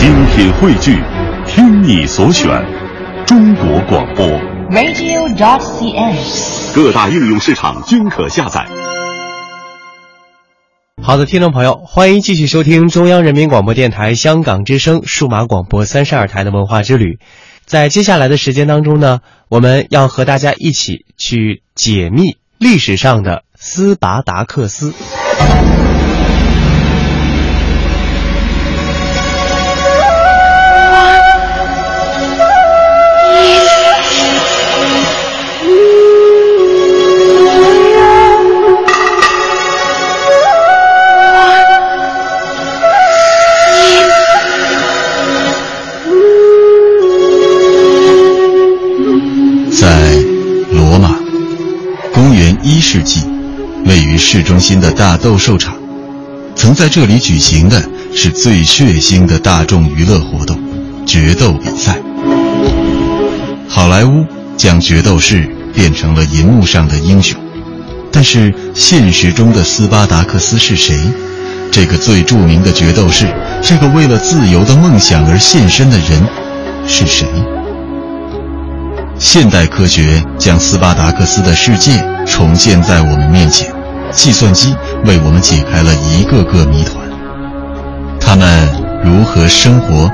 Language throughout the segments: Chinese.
精品汇聚，听你所选，中国广播。radio.cn。各大应用市场均可下载。好的，听众朋友，欢迎继续收听中央人民广播电台香港之声数码广播三十二台的文化之旅。在接下来的时间当中呢，我们要和大家一起去解密历史上的斯巴达克斯。市中心的大斗兽场，曾在这里举行的是最血腥的大众娱乐活动——决斗比赛。好莱坞将决斗士变成了银幕上的英雄，但是现实中的斯巴达克斯是谁？这个最著名的决斗士，这个为了自由的梦想而献身的人，是谁？现代科学将斯巴达克斯的世界重现在我们面前，计算机为我们解开了一个个谜团。他们如何生活，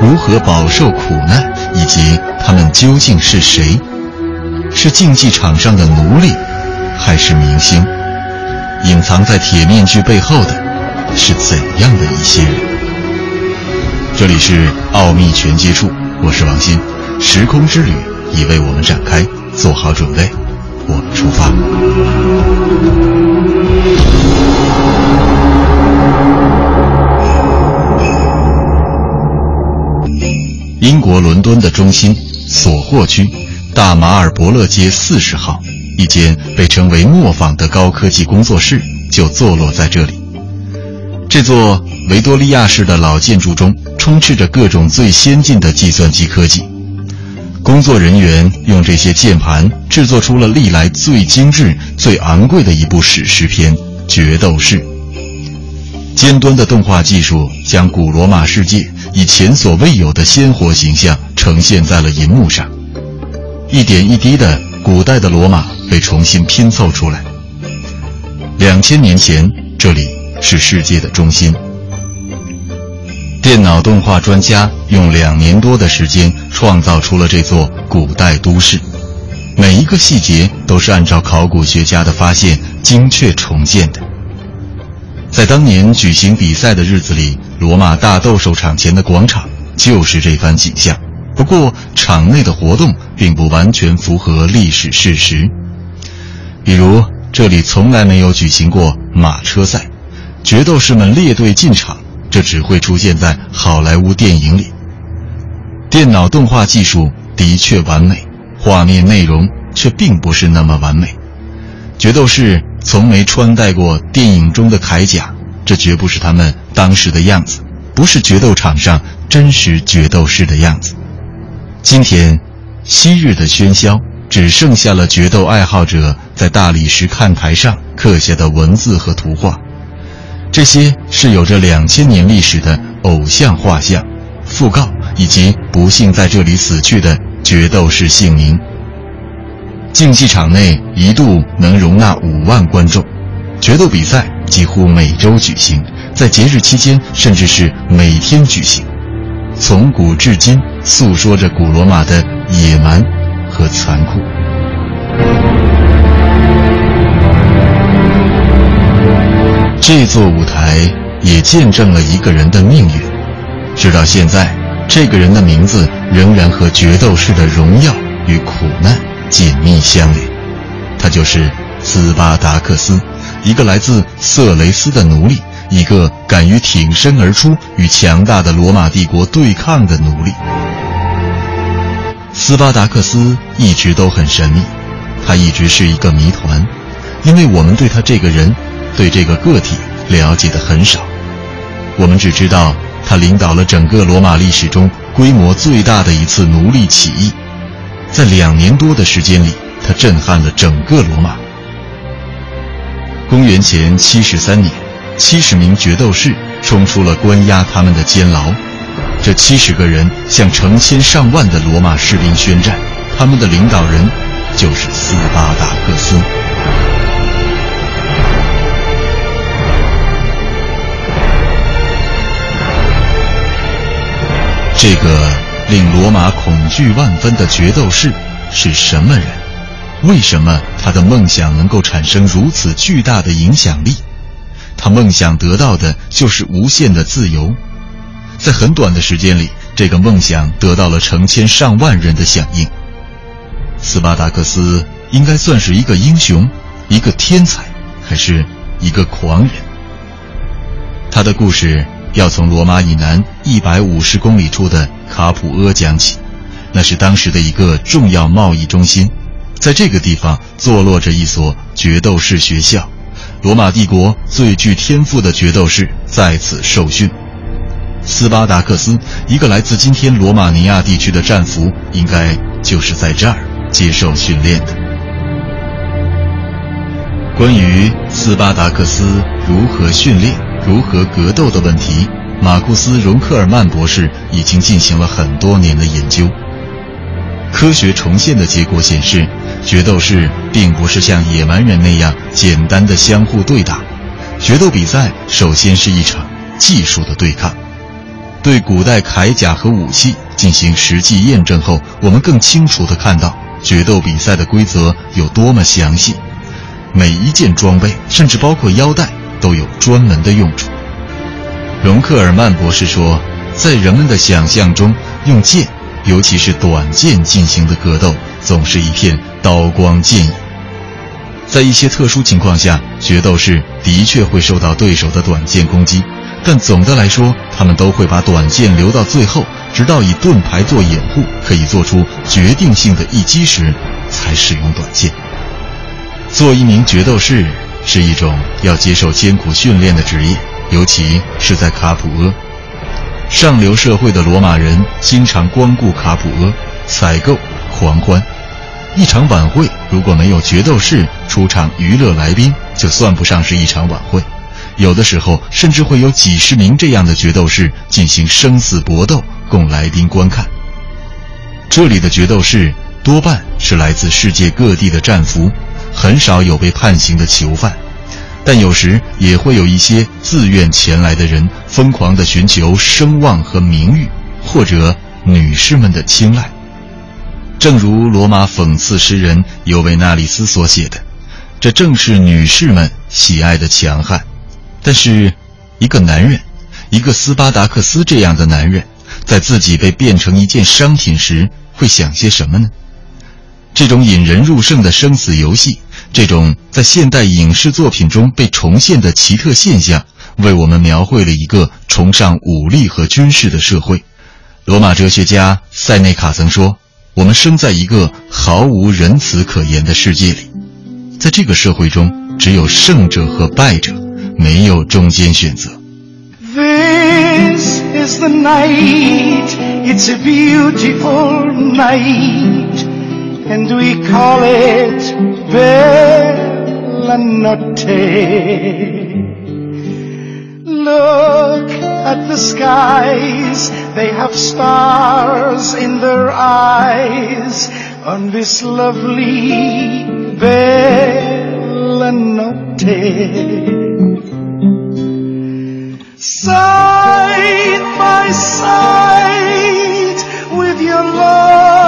如何饱受苦难，以及他们究竟是谁？是竞技场上的奴隶，还是明星？隐藏在铁面具背后的，是怎样的一些人？这里是奥秘全接触，我是王鑫，时空之旅。已为我们展开，做好准备，我们出发。英国伦敦的中心索霍区大马尔伯勒街四十号，一间被称为“磨坊”的高科技工作室就坐落在这里。这座维多利亚式的老建筑中，充斥着各种最先进的计算机科技。工作人员用这些键盘制作出了历来最精致、最昂贵的一部史诗片《决斗士》。尖端的动画技术将古罗马世界以前所未有的鲜活形象呈现在了银幕上，一点一滴的古代的罗马被重新拼凑出来。两千年前，这里是世界的中心。电脑动画专家用两年多的时间创造出了这座古代都市，每一个细节都是按照考古学家的发现精确重建的。在当年举行比赛的日子里，罗马大斗兽场前的广场就是这番景象。不过，场内的活动并不完全符合历史事实，比如这里从来没有举行过马车赛，决斗士们列队进场。这只会出现在好莱坞电影里。电脑动画技术的确完美，画面内容却并不是那么完美。决斗士从没穿戴过电影中的铠甲，这绝不是他们当时的样子，不是决斗场上真实决斗士的样子。今天，昔日的喧嚣只剩下了决斗爱好者在大理石看台上刻下的文字和图画。这些是有着两千年历史的偶像画像、讣告以及不幸在这里死去的决斗士姓名。竞技场内一度能容纳五万观众，决斗比赛几乎每周举行，在节日期间甚至是每天举行。从古至今，诉说着古罗马的野蛮和残酷。这座舞台也见证了一个人的命运，直到现在，这个人的名字仍然和决斗士的荣耀与苦难紧密相连。他就是斯巴达克斯，一个来自色雷斯的奴隶，一个敢于挺身而出与强大的罗马帝国对抗的奴隶。斯巴达克斯一直都很神秘，他一直是一个谜团，因为我们对他这个人。对这个个体了解的很少，我们只知道他领导了整个罗马历史中规模最大的一次奴隶起义，在两年多的时间里，他震撼了整个罗马。公元前七十三年，七十名决斗士冲出了关押他们的监牢，这七十个人向成千上万的罗马士兵宣战，他们的领导人就是斯巴达克斯。这个令罗马恐惧万分的决斗士是什么人？为什么他的梦想能够产生如此巨大的影响力？他梦想得到的就是无限的自由。在很短的时间里，这个梦想得到了成千上万人的响应。斯巴达克斯应该算是一个英雄，一个天才，还是一个狂人？他的故事。要从罗马以南一百五十公里处的卡普阿讲起，那是当时的一个重要贸易中心，在这个地方坐落着一所决斗士学校，罗马帝国最具天赋的决斗士在此受训。斯巴达克斯，一个来自今天罗马尼亚地区的战俘，应该就是在这儿接受训练的。关于斯巴达克斯如何训练？如何格斗的问题，马库斯·荣克尔曼博士已经进行了很多年的研究。科学重现的结果显示，决斗士并不是像野蛮人那样简单的相互对打。决斗比赛首先是一场技术的对抗。对古代铠甲和武器进行实际验证后，我们更清楚地看到决斗比赛的规则有多么详细。每一件装备，甚至包括腰带。都有专门的用处。荣克尔曼博士说，在人们的想象中，用剑，尤其是短剑进行的格斗，总是一片刀光剑影。在一些特殊情况下，决斗士的确会受到对手的短剑攻击，但总的来说，他们都会把短剑留到最后，直到以盾牌做掩护，可以做出决定性的一击时，才使用短剑。做一名决斗士。是一种要接受艰苦训练的职业，尤其是在卡普阿。上流社会的罗马人经常光顾卡普阿，采购、狂欢。一场晚会如果没有决斗士出场娱乐来宾，就算不上是一场晚会。有的时候甚至会有几十名这样的决斗士进行生死搏斗，供来宾观看。这里的决斗士多半是来自世界各地的战俘。很少有被判刑的囚犯，但有时也会有一些自愿前来的人，疯狂地寻求声望和名誉，或者女士们的青睐。正如罗马讽刺诗人尤维纳里斯所写的，这正是女士们喜爱的强悍。但是，一个男人，一个斯巴达克斯这样的男人，在自己被变成一件商品时，会想些什么呢？这种引人入胜的生死游戏，这种在现代影视作品中被重现的奇特现象，为我们描绘了一个崇尚武力和军事的社会。罗马哲学家塞内卡曾说：“我们生在一个毫无仁慈可言的世界里，在这个社会中，只有胜者和败者，没有中间选择。” This is the night. It's a beautiful night. And we call it Bella Notte. Look at the skies, they have stars in their eyes on this lovely Bella Notte. Side by side with your loved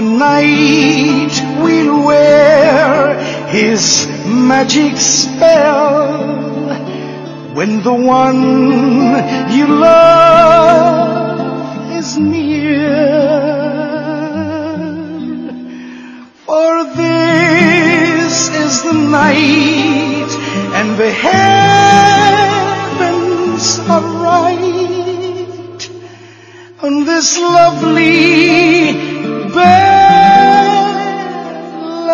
night will wear his magic spell when the one you love is near. For this is the night and the hair are right on this lovely bella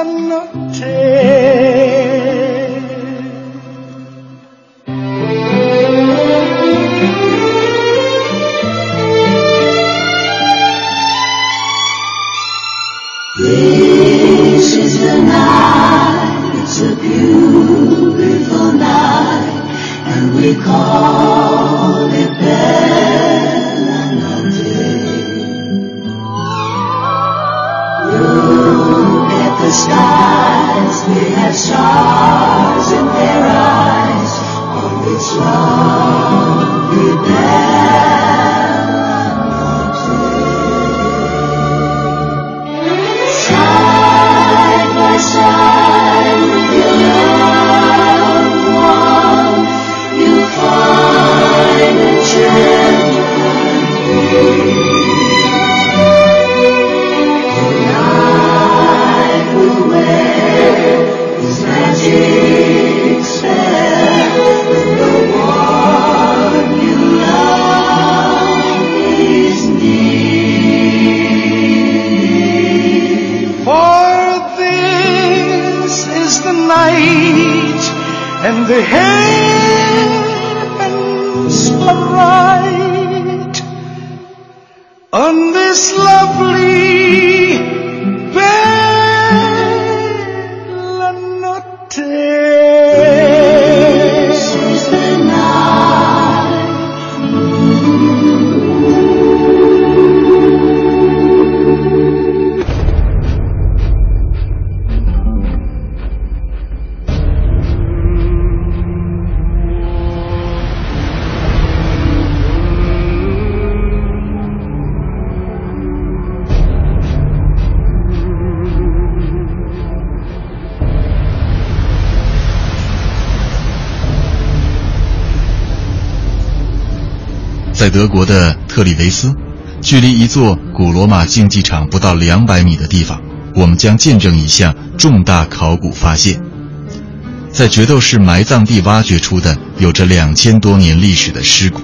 notte. the head. 德国的特里维斯，距离一座古罗马竞技场不到两百米的地方，我们将见证一项重大考古发现。在决斗士埋葬地挖掘出的有着两千多年历史的尸骨。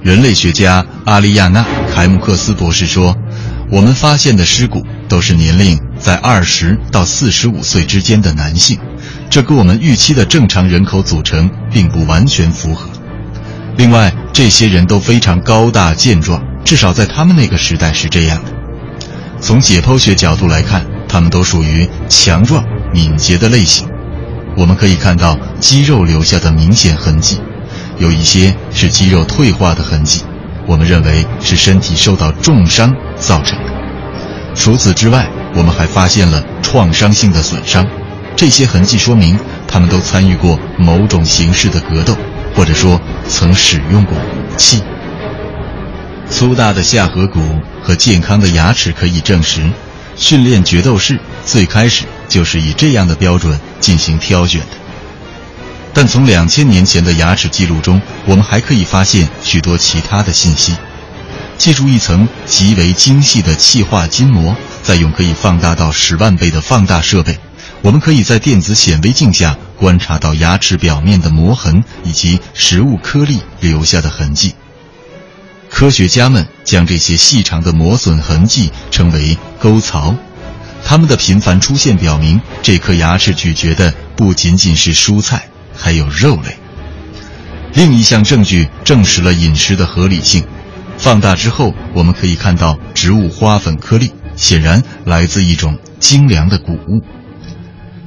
人类学家阿利亚娜·凯姆克斯博士说：“我们发现的尸骨都是年龄在二十到四十五岁之间的男性，这跟我们预期的正常人口组成并不完全符合。另外，这些人都非常高大健壮，至少在他们那个时代是这样的。从解剖学角度来看，他们都属于强壮、敏捷的类型。我们可以看到肌肉留下的明显痕迹，有一些是肌肉退化的痕迹，我们认为是身体受到重伤造成的。除此之外，我们还发现了创伤性的损伤，这些痕迹说明他们都参与过某种形式的格斗，或者说曾使用过武器。粗大的下颌骨和健康的牙齿可以证实，训练决斗士最开始就是以这样的标准进行挑选的。但从两千年前的牙齿记录中，我们还可以发现许多其他的信息。借助一层极为精细的气化筋膜，再用可以放大到十万倍的放大设备，我们可以在电子显微镜下观察到牙齿表面的磨痕以及食物颗粒留下的痕迹。科学家们将这些细长的磨损痕迹称为沟槽，它们的频繁出现表明，这颗牙齿咀嚼的不仅仅是蔬菜，还有肉类。另一项证据证实了饮食的合理性。放大之后，我们可以看到植物花粉颗粒，显然来自一种精良的谷物。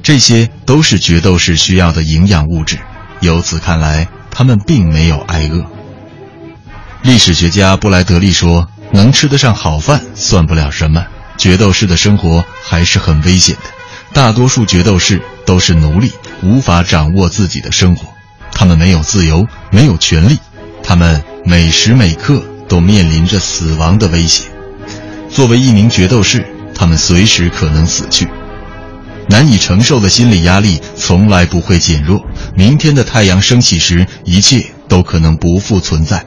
这些都是决斗士需要的营养物质。由此看来，他们并没有挨饿。历史学家布莱德利说：“能吃得上好饭算不了什么，决斗士的生活还是很危险的。大多数决斗士都是奴隶，无法掌握自己的生活，他们没有自由，没有权利，他们每时每刻。”都面临着死亡的威胁。作为一名决斗士，他们随时可能死去，难以承受的心理压力从来不会减弱。明天的太阳升起时，一切都可能不复存在。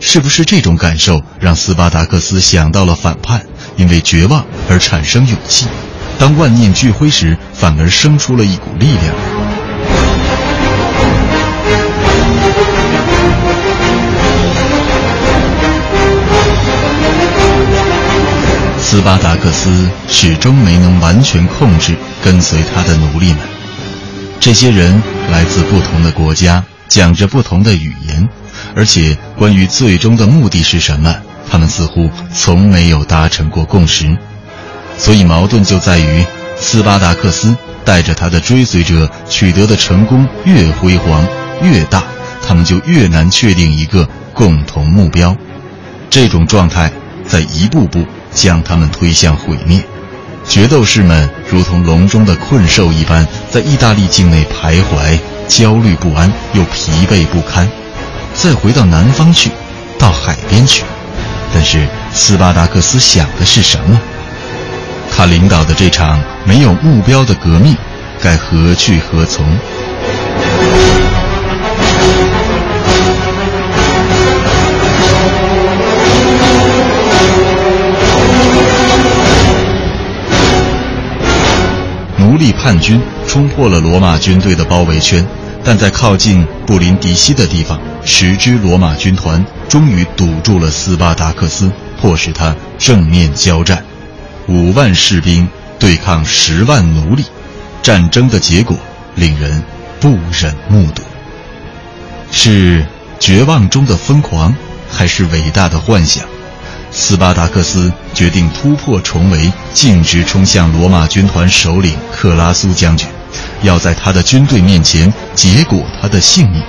是不是这种感受让斯巴达克斯想到了反叛，因为绝望而产生勇气？当万念俱灰时，反而生出了一股力量。斯巴达克斯始终没能完全控制跟随他的奴隶们。这些人来自不同的国家，讲着不同的语言，而且关于最终的目的是什么，他们似乎从没有达成过共识。所以矛盾就在于，斯巴达克斯带着他的追随者取得的成功越辉煌越大，他们就越难确定一个共同目标。这种状态在一步步将他们推向毁灭。决斗士们如同笼中的困兽一般，在意大利境内徘徊，焦虑不安又疲惫不堪。再回到南方去，到海边去。但是斯巴达克斯想的是什么？他领导的这场没有目标的革命，该何去何从？奴隶叛军冲破了罗马军队的包围圈，但在靠近布林迪西的地方，十支罗马军团终于堵住了斯巴达克斯，迫使他正面交战。五万士兵对抗十万奴隶，战争的结果令人不忍目睹。是绝望中的疯狂，还是伟大的幻想？斯巴达克斯决定突破重围，径直冲向罗马军团首领克拉苏将军，要在他的军队面前结果他的性命。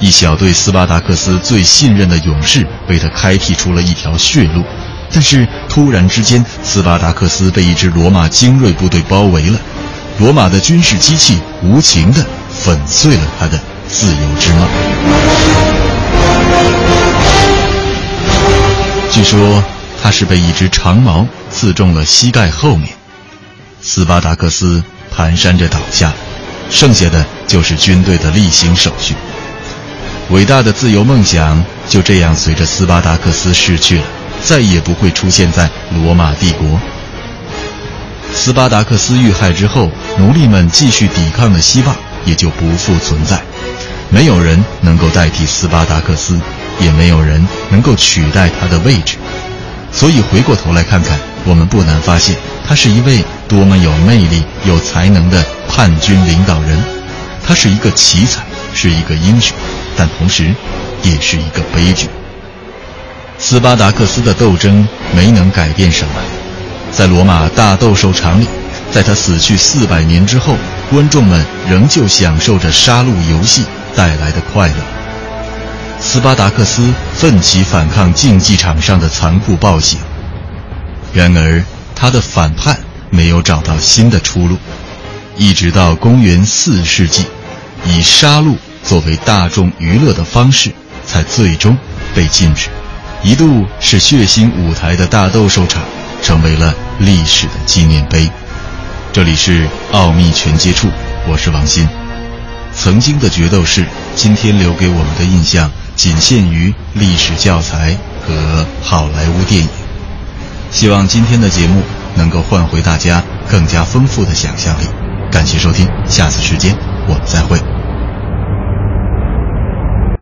一小队斯巴达克斯最信任的勇士为他开辟出了一条血路，但是突然之间，斯巴达克斯被一支罗马精锐部队包围了。罗马的军事机器无情地粉碎了他的自由之梦。据说他是被一只长矛刺中了膝盖后面，斯巴达克斯蹒跚着倒下，剩下的就是军队的例行手续。伟大的自由梦想就这样随着斯巴达克斯逝去了，再也不会出现在罗马帝国。斯巴达克斯遇害之后，奴隶们继续抵抗的希望也就不复存在，没有人能够代替斯巴达克斯。也没有人能够取代他的位置，所以回过头来看看，我们不难发现，他是一位多么有魅力、有才能的叛军领导人。他是一个奇才，是一个英雄，但同时，也是一个悲剧。斯巴达克斯的斗争没能改变什么，在罗马大斗兽场里，在他死去四百年之后，观众们仍旧享受着杀戮游戏带来的快乐。斯巴达克斯奋起反抗竞技场上的残酷暴行，然而他的反叛没有找到新的出路，一直到公元四世纪，以杀戮作为大众娱乐的方式才最终被禁止。一度是血腥舞台的大斗兽场，成为了历史的纪念碑。这里是奥秘全接触，我是王鑫。曾经的决斗士，今天留给我们的印象。仅限于历史教材和好莱坞电影。希望今天的节目能够换回大家更加丰富的想象力。感谢收听，下次时间我们再会。